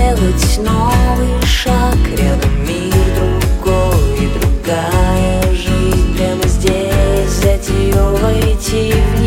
сделать новый шаг. Рядом мир другой и другая жизнь. Прямо здесь взять ее войти в